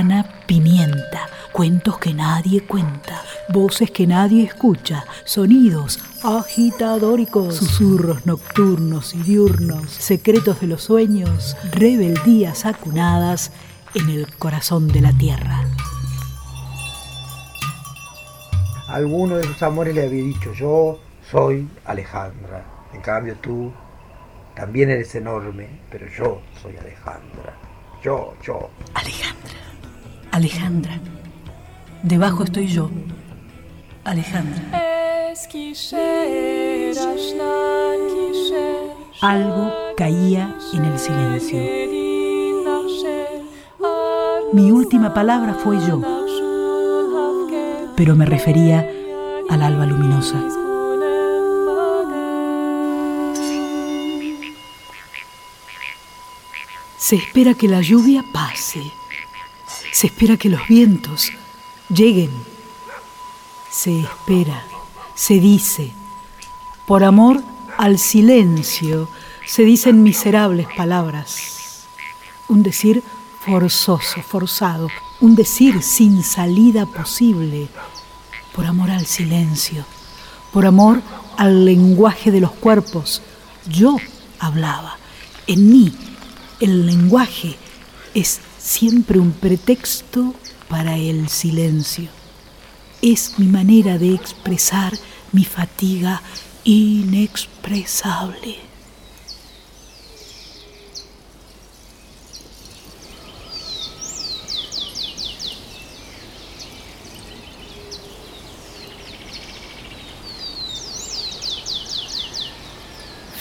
Juana Pimienta, cuentos que nadie cuenta, voces que nadie escucha, sonidos agitadóricos, susurros nocturnos y diurnos, secretos de los sueños, rebeldías acunadas en el corazón de la tierra. Alguno de sus amores le había dicho, yo soy Alejandra, en cambio tú también eres enorme, pero yo soy Alejandra. Yo, yo. Alejandra. Alejandra. Debajo estoy yo. Alejandra. Algo caía en el silencio. Mi última palabra fue yo, pero me refería al alba luminosa. Se espera que la lluvia pase. Se espera que los vientos lleguen. Se espera, se dice. Por amor al silencio se dicen miserables palabras. Un decir forzoso, forzado. Un decir sin salida posible. Por amor al silencio. Por amor al lenguaje de los cuerpos. Yo hablaba. En mí el lenguaje es siempre un pretexto para el silencio. Es mi manera de expresar mi fatiga inexpresable.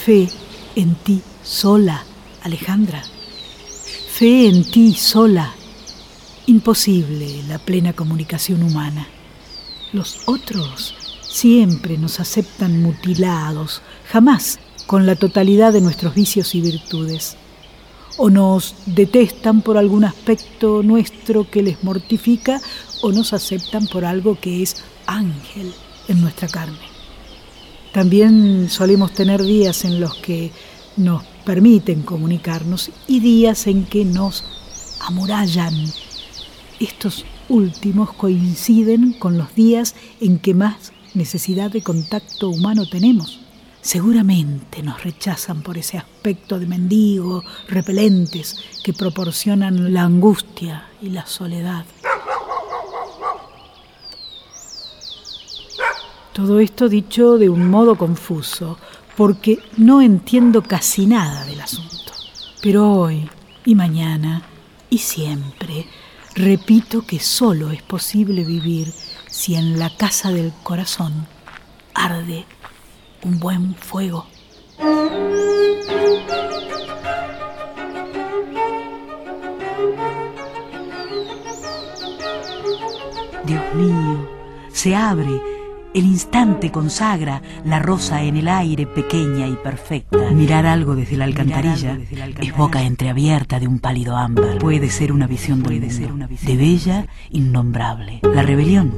Fe en ti sola Alejandra, fe en ti sola. Imposible la plena comunicación humana. Los otros siempre nos aceptan mutilados, jamás con la totalidad de nuestros vicios y virtudes. O nos detestan por algún aspecto nuestro que les mortifica, o nos aceptan por algo que es ángel en nuestra carne. También solemos tener días en los que nos permiten comunicarnos y días en que nos amurallan. Estos últimos coinciden con los días en que más necesidad de contacto humano tenemos. Seguramente nos rechazan por ese aspecto de mendigo, repelentes, que proporcionan la angustia y la soledad. Todo esto dicho de un modo confuso, porque no entiendo casi nada del asunto. Pero hoy y mañana y siempre repito que solo es posible vivir si en la casa del corazón arde un buen fuego. Dios mío, se abre el instante consagra la rosa en el aire pequeña y perfecta. Mirar algo desde la alcantarilla, es boca entreabierta de un pálido ámbar. Puede ser una visión de, de bella innombrable. La rebelión,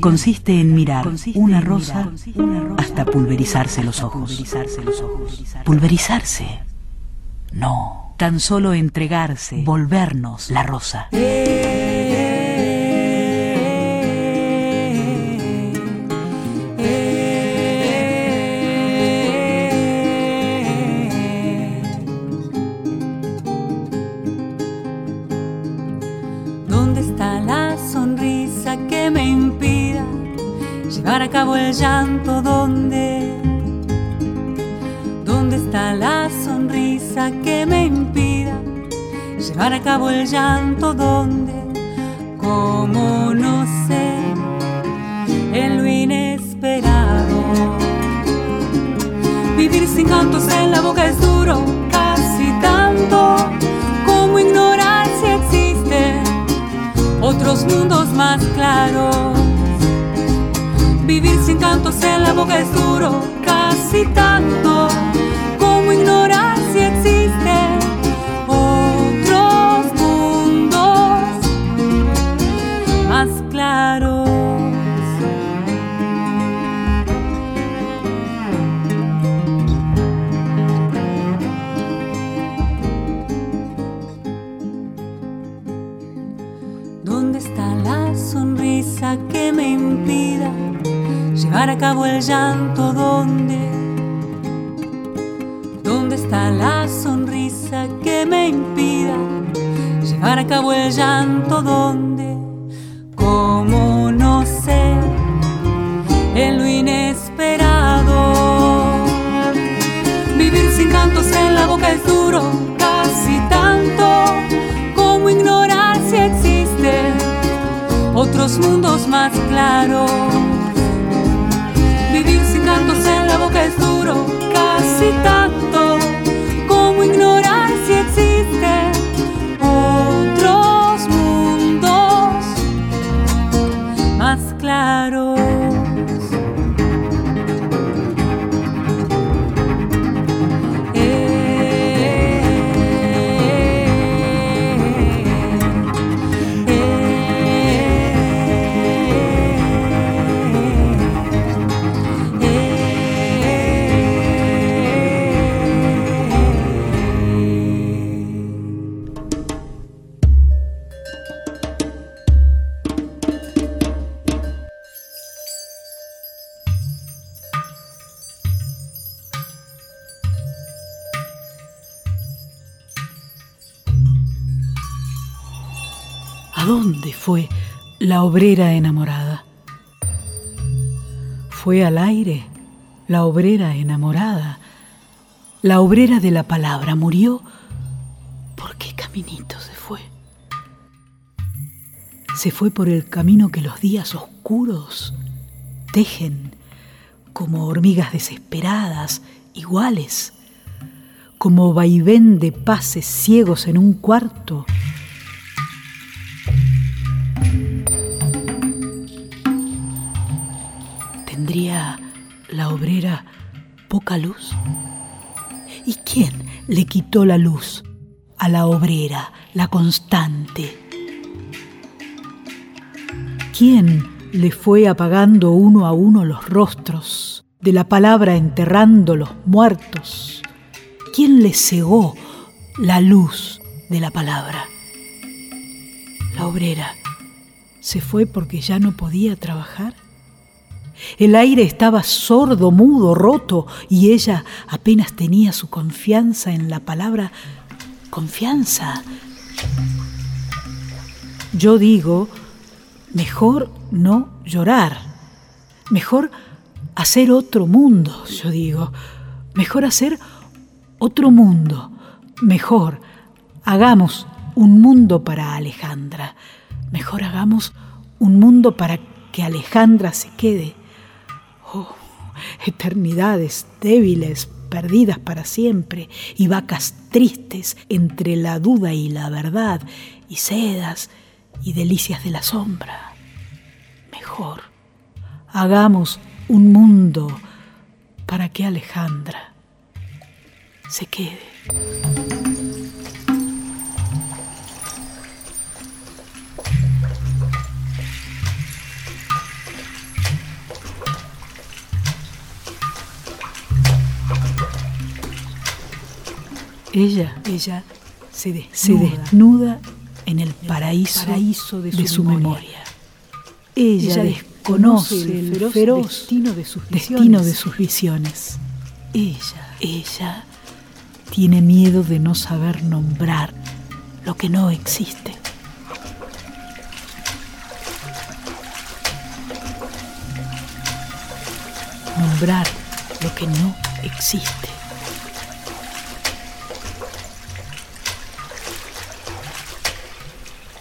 consiste en mirar una rosa hasta pulverizarse los ojos. Pulverizarse. No, tan solo entregarse, volvernos la rosa. Acabo el llanto, ¿dónde? ¿Dónde está la sonrisa que me impida llevar a cabo el llanto? ¿Dónde? ¿Cómo no sé en lo inesperado? Vivir sin cantos en la boca es duro, casi tanto otros mundos más claros Vivir sin cantos en la boca es duro, casi tanto como ignorar si existen otros mundos más claros. Llevar a cabo el llanto? ¿Dónde? ¿Dónde está la sonrisa que me impida llevar a cabo el llanto? ¿Dónde? ¿Cómo no sé en lo inesperado? Vivir sin cantos en la boca es duro, casi tanto como ignorar si existen otros mundos más claros. ¿A dónde fue la obrera enamorada? Fue al aire la obrera enamorada. La obrera de la palabra murió. ¿Por qué caminito se fue? Se fue por el camino que los días oscuros tejen como hormigas desesperadas, iguales, como vaivén de pases ciegos en un cuarto la obrera poca luz? ¿Y quién le quitó la luz a la obrera, la constante? ¿Quién le fue apagando uno a uno los rostros, de la palabra enterrando los muertos? ¿Quién le cegó la luz de la palabra? La obrera se fue porque ya no podía trabajar. El aire estaba sordo, mudo, roto, y ella apenas tenía su confianza en la palabra confianza. Yo digo, mejor no llorar, mejor hacer otro mundo, yo digo, mejor hacer otro mundo, mejor hagamos un mundo para Alejandra, mejor hagamos un mundo para que Alejandra se quede. Oh, eternidades débiles, perdidas para siempre, y vacas tristes entre la duda y la verdad, y sedas y delicias de la sombra. Mejor, hagamos un mundo para que Alejandra se quede. Ella, ella se desnuda, se desnuda en el paraíso, paraíso de, su, de su memoria. memoria. Ella, ella desconoce el feroz, feroz destino, de sus, destino de sus visiones. Ella, ella tiene miedo de no saber nombrar lo que no existe. Nombrar lo que no existe.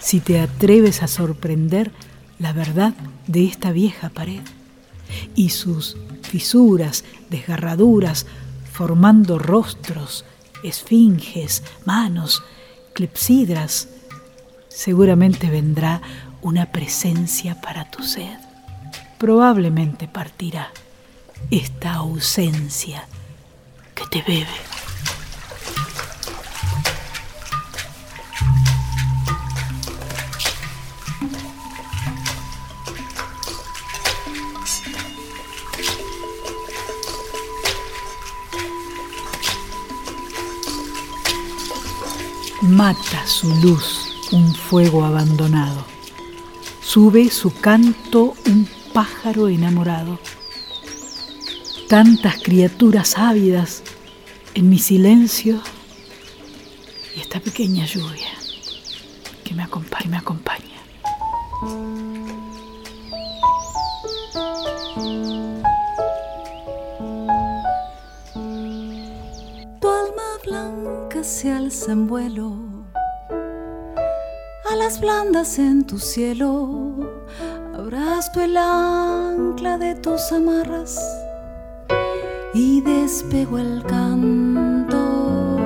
Si te atreves a sorprender la verdad de esta vieja pared y sus fisuras, desgarraduras, formando rostros, esfinges, manos, clepsidras, seguramente vendrá una presencia para tu sed. Probablemente partirá esta ausencia que te bebe. Mata su luz un fuego abandonado. sube su canto un pájaro enamorado. Tantas criaturas ávidas en mi silencio y esta pequeña lluvia que me acompaña, me acompaña. Tu alma blanca se alza en vuelo, alas blandas en tu cielo, abrazo el ancla de tus amarras y despego el canto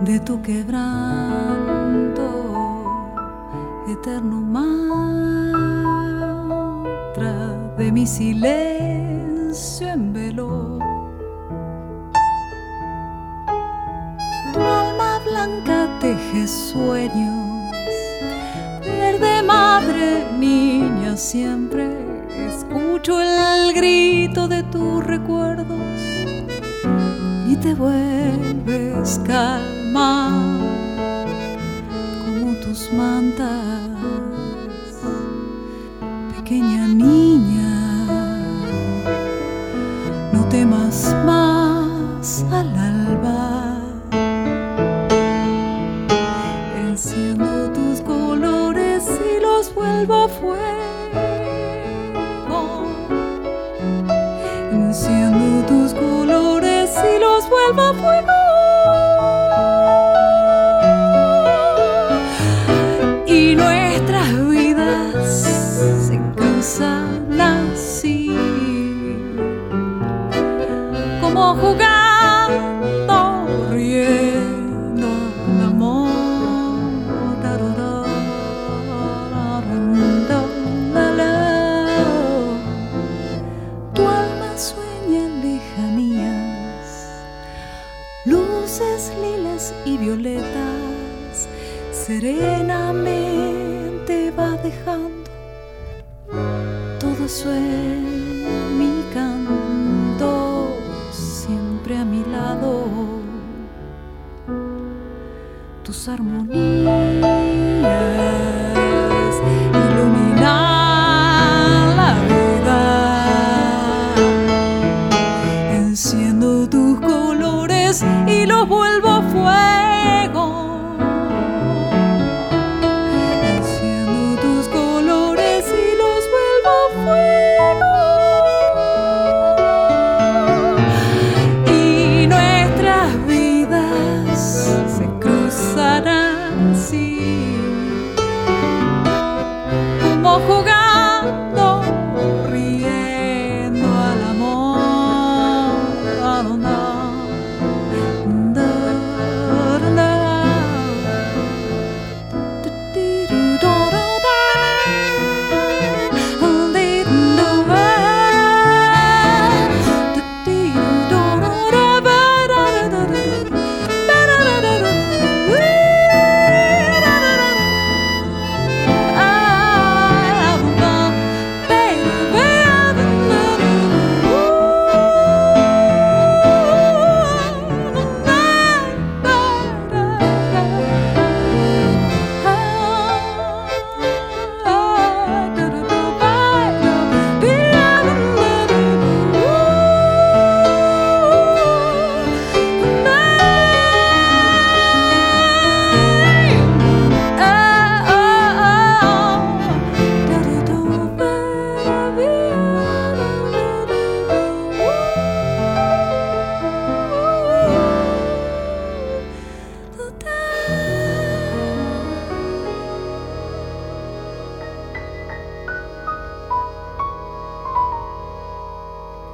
de tu quebranto, eterno mantra de mi silencio en velo. Tu alma blanca teje sueños, siempre. Escucho el grito de tus recuerdos y te vuelves calma como tus mantas,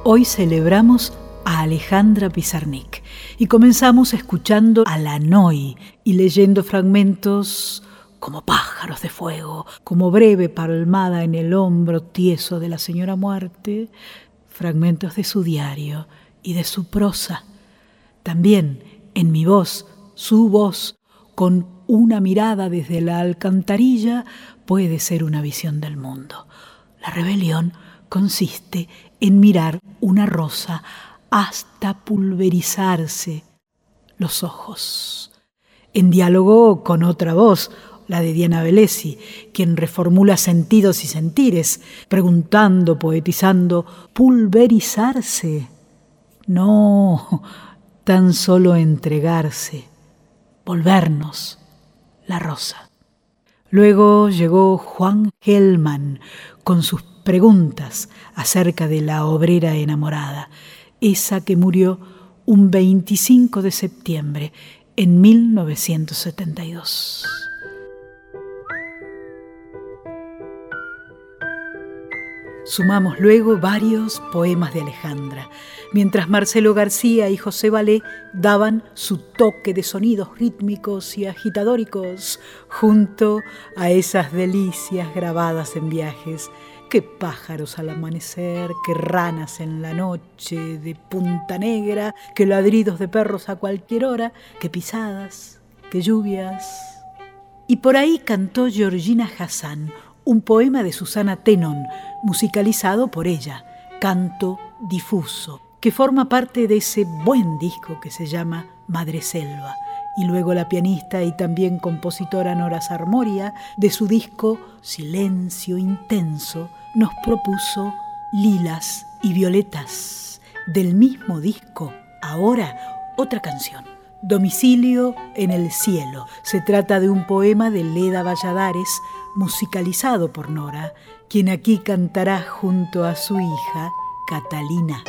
Hoy celebramos a Alejandra Pizarnik y comenzamos escuchando a la Noi y leyendo fragmentos como pájaros de fuego, como breve palmada en el hombro tieso de la señora muerte, fragmentos de su diario y de su prosa. También en mi voz, su voz, con una mirada desde la alcantarilla, puede ser una visión del mundo. La rebelión consiste en mirar una rosa hasta pulverizarse los ojos. En diálogo con otra voz, la de Diana Velesi, quien reformula sentidos y sentires, preguntando, poetizando, pulverizarse. No, tan solo entregarse, volvernos la rosa. Luego llegó Juan Gelman con sus preguntas acerca de la obrera enamorada, esa que murió un 25 de septiembre en 1972. Sumamos luego varios poemas de Alejandra, mientras Marcelo García y José Valé daban su toque de sonidos rítmicos y agitadóricos junto a esas delicias grabadas en viajes Qué pájaros al amanecer, qué ranas en la noche de punta negra, qué ladridos de perros a cualquier hora, qué pisadas, qué lluvias. Y por ahí cantó Georgina Hassan, un poema de Susana Tenon, musicalizado por ella, Canto Difuso, que forma parte de ese buen disco que se llama Madre Selva y luego la pianista y también compositora Nora Sarmoria, de su disco Silencio Intenso, nos propuso Lilas y Violetas. Del mismo disco, ahora otra canción. Domicilio en el cielo. Se trata de un poema de Leda Valladares, musicalizado por Nora, quien aquí cantará junto a su hija, Catalina.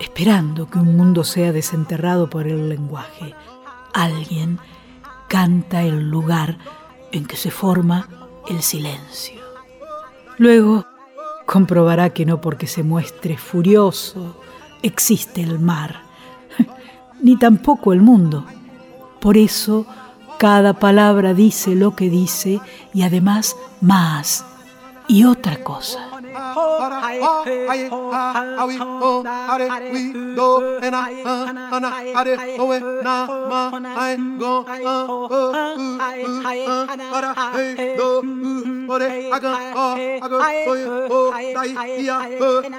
Esperando que un mundo sea desenterrado por el lenguaje, alguien canta el lugar en que se forma el silencio. Luego comprobará que no porque se muestre furioso existe el mar, ni tampoco el mundo. Por eso cada palabra dice lo que dice y además más y otra cosa. ha aye ha awi o are we do and I ena I, are owe na I, ae go a o u I, he do u ore aga o aga oye o dai ia I,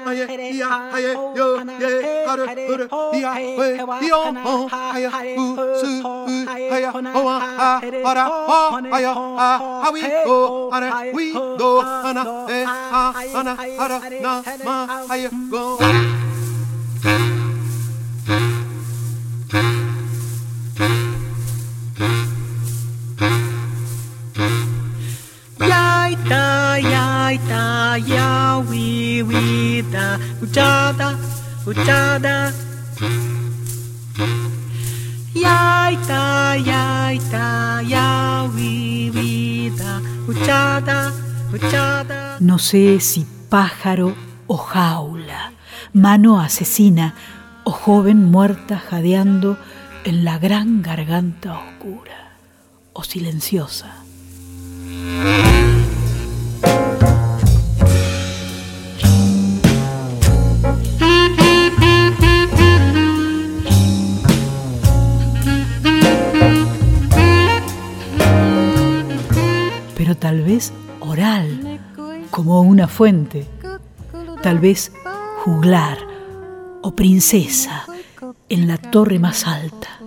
aye I, aye yo ye are ure I, we io o aye u su u I, o a I, o aye a awi o are we do ana e a ana ara na ma how you go da, uchada, uchada. Yaita, yaita, da, uchada, uchada. No sé si pájaro o jaula, mano asesina o joven muerta jadeando en la gran garganta oscura o silenciosa. Pero tal vez oral, como una fuente, tal vez juglar o princesa en la torre más alta.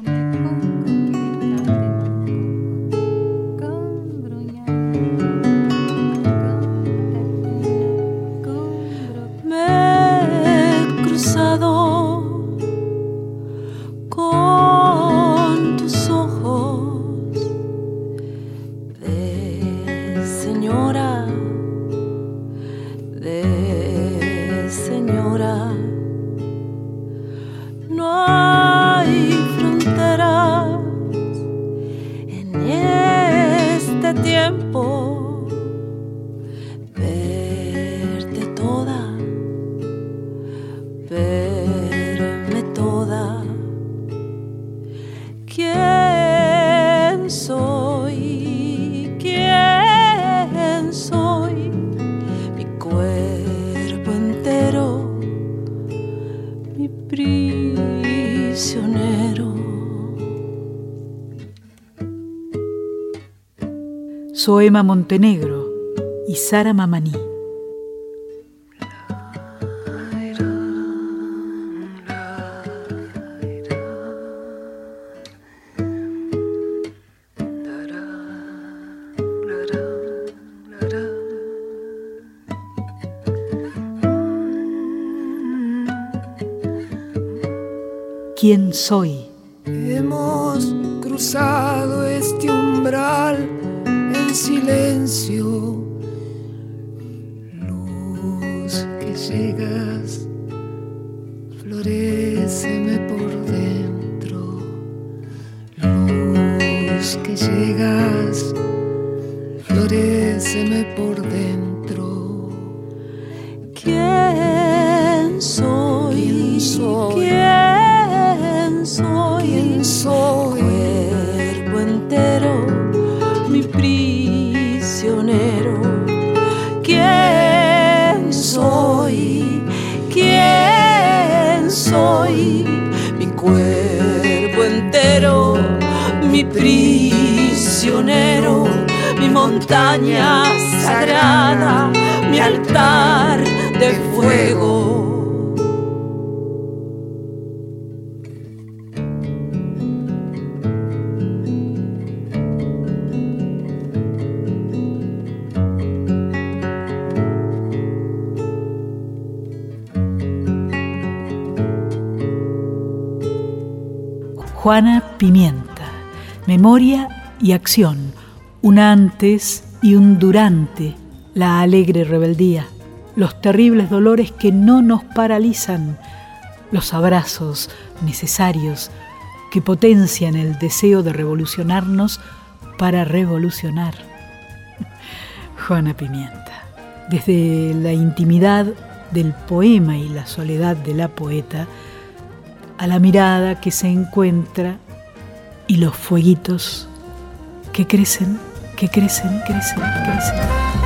Soema Montenegro y Sara Mamani. ¿Quién soy? Silencio, luz prisionero, mi montaña sagrada, mi altar de fuego. Juana Pimienta, Memoria y Acción, un antes y un durante, la alegre rebeldía, los terribles dolores que no nos paralizan, los abrazos necesarios que potencian el deseo de revolucionarnos para revolucionar. Juana Pimienta, desde la intimidad del poema y la soledad de la poeta, a la mirada que se encuentra y los fueguitos que crecen, que crecen, crecen, crecen.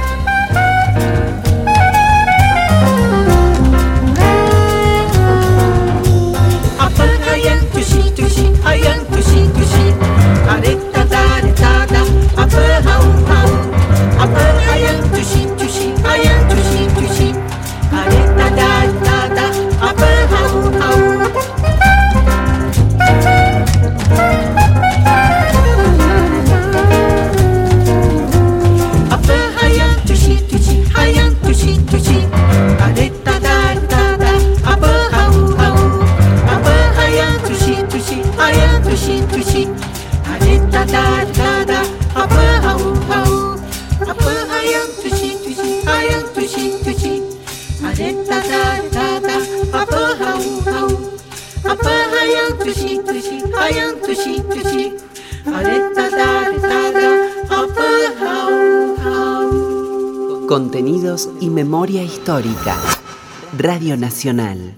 Radio Nacional.